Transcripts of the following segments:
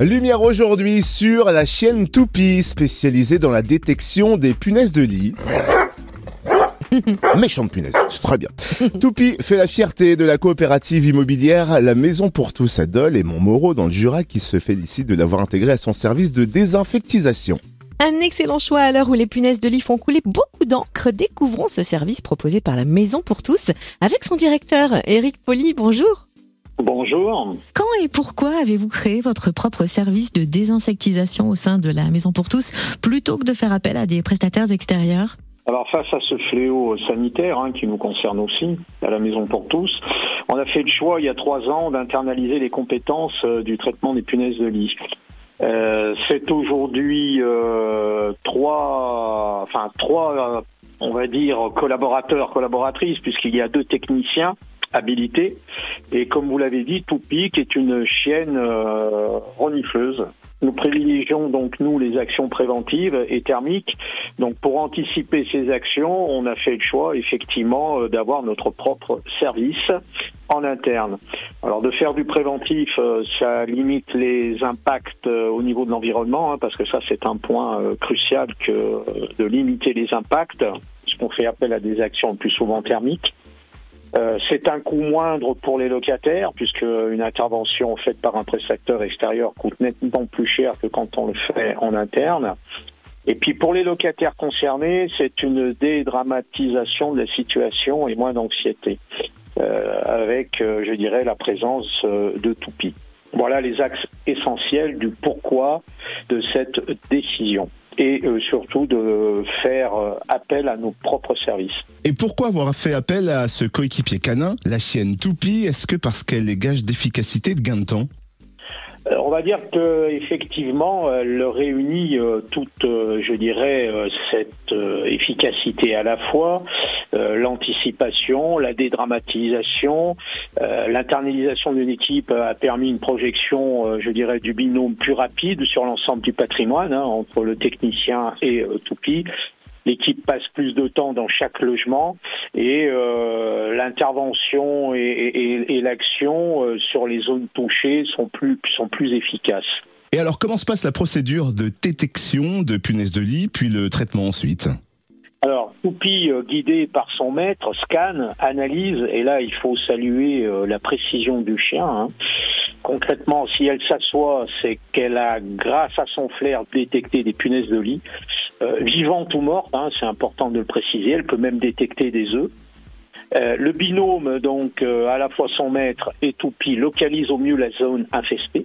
Lumière aujourd'hui sur la chienne Toupie, spécialisée dans la détection des punaises de lit. Méchante punaise, c'est très bien. Toupie fait la fierté de la coopérative immobilière La Maison pour tous à Dole et Montmoreau dans le Jura qui se félicite de l'avoir intégré à son service de désinfectisation. Un excellent choix à l'heure où les punaises de lit font couler beaucoup d'encre. Découvrons ce service proposé par la Maison pour tous avec son directeur, Eric Poli. Bonjour. Bonjour. Quand et pourquoi avez-vous créé votre propre service de désinsectisation au sein de la Maison pour tous plutôt que de faire appel à des prestataires extérieurs? Alors face à ce fléau sanitaire hein, qui nous concerne aussi, à la Maison pour tous, on a fait le choix il y a trois ans d'internaliser les compétences euh, du traitement des punaises de lit. Euh, c'est aujourd'hui euh, trois, enfin trois, on va dire collaborateurs, collaboratrices, puisqu'il y a deux techniciens habilités. Et comme vous l'avez dit, Toupik est une chienne euh, renifleuse. Nous privilégions donc nous les actions préventives et thermiques. Donc pour anticiper ces actions, on a fait le choix effectivement euh, d'avoir notre propre service en interne. Alors de faire du préventif, euh, ça limite les impacts euh, au niveau de l'environnement, hein, parce que ça c'est un point crucial que de limiter les impacts, puisqu'on fait appel à des actions plus souvent thermiques. Euh, c'est un coût moindre pour les locataires puisque une intervention faite par un prestataire extérieur coûte nettement plus cher que quand on le fait en interne. Et puis pour les locataires concernés, c'est une dédramatisation de la situation et moins d'anxiété, euh, avec, euh, je dirais, la présence de toupies. Voilà les axes essentiels du pourquoi de cette décision et euh, surtout de faire euh, appel à nos propres services. Et pourquoi avoir fait appel à ce coéquipier canin, la chienne Toupie? Est-ce que parce qu'elle est gage d'efficacité et de gain de temps? Euh, on va dire que effectivement, elle réunit toute, je dirais, cette efficacité à la fois, l'anticipation, la dédramatisation, l'internalisation d'une équipe a permis une projection, je dirais, du binôme plus rapide sur l'ensemble du patrimoine hein, entre le technicien et Toupie l'équipe passe plus de temps dans chaque logement et euh, l'intervention et, l'action euh, sur les zones touchées sont plus, sont plus efficaces. Et alors, comment se passe la procédure de détection de punaises de lit, puis le traitement ensuite? Alors, Poupi, euh, guidé par son maître, scanne, analyse, et là, il faut saluer la précision du chien. Hein. Concrètement, si elle s'assoit, c'est qu'elle a, grâce à son flair, détecté des punaises de lit. Euh, vivante ou morte, hein, c'est important de le préciser. Elle peut même détecter des œufs. Euh, le binôme, donc euh, à la fois son maître et Toupie, localise au mieux la zone infestée.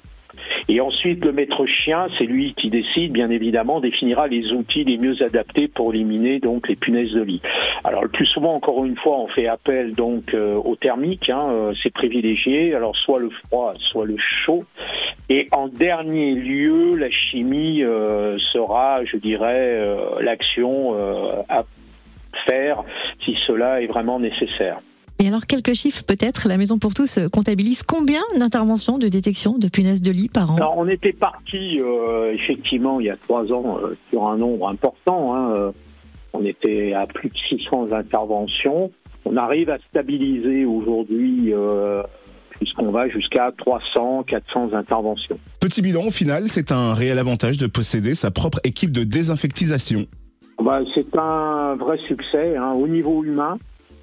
Et ensuite, le maître chien, c'est lui qui décide, bien évidemment, définira les outils les mieux adaptés pour éliminer donc les punaises de lit. Alors le plus souvent, encore une fois, on fait appel donc au thermique, hein, c'est privilégié. Alors soit le froid, soit le chaud. Et en dernier lieu, la chimie euh, sera, je dirais, euh, l'action euh, à faire si cela est vraiment nécessaire. Et alors, quelques chiffres peut-être La Maison pour tous comptabilise combien d'interventions de détection de punaises de lit par an alors, On était parti, effectivement, il y a trois ans, sur un nombre important. Hein, on était à plus de 600 interventions. On arrive à stabiliser aujourd'hui puisqu'on va jusqu'à 300, 400 interventions. Petit bilan, au final, c'est un réel avantage de posséder sa propre équipe de désinfectisation. Bah, c'est un vrai succès hein, au niveau humain.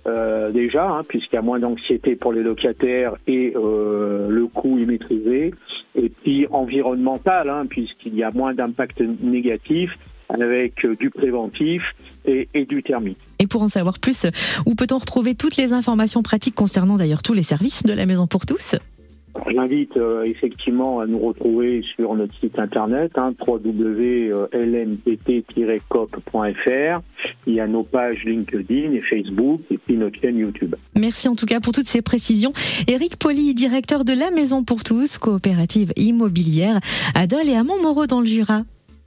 Euh, déjà, hein, puisqu'il y a moins d'anxiété pour les locataires et euh, le coût est maîtrisé. Et puis environnemental, hein, puisqu'il y a moins d'impact négatif avec euh, du préventif et, et, du thermique. Et pour en savoir plus, où peut-on retrouver toutes les informations pratiques concernant d'ailleurs tous les services de la Maison pour tous? J'invite euh, effectivement à nous retrouver sur notre site internet hein, www.lnpt-cop.fr. Il y a nos pages LinkedIn et Facebook et puis notre chaîne YouTube. Merci en tout cas pour toutes ces précisions. Eric Poli, directeur de la Maison pour tous, coopérative immobilière à Dole et à Montmoreau dans le Jura.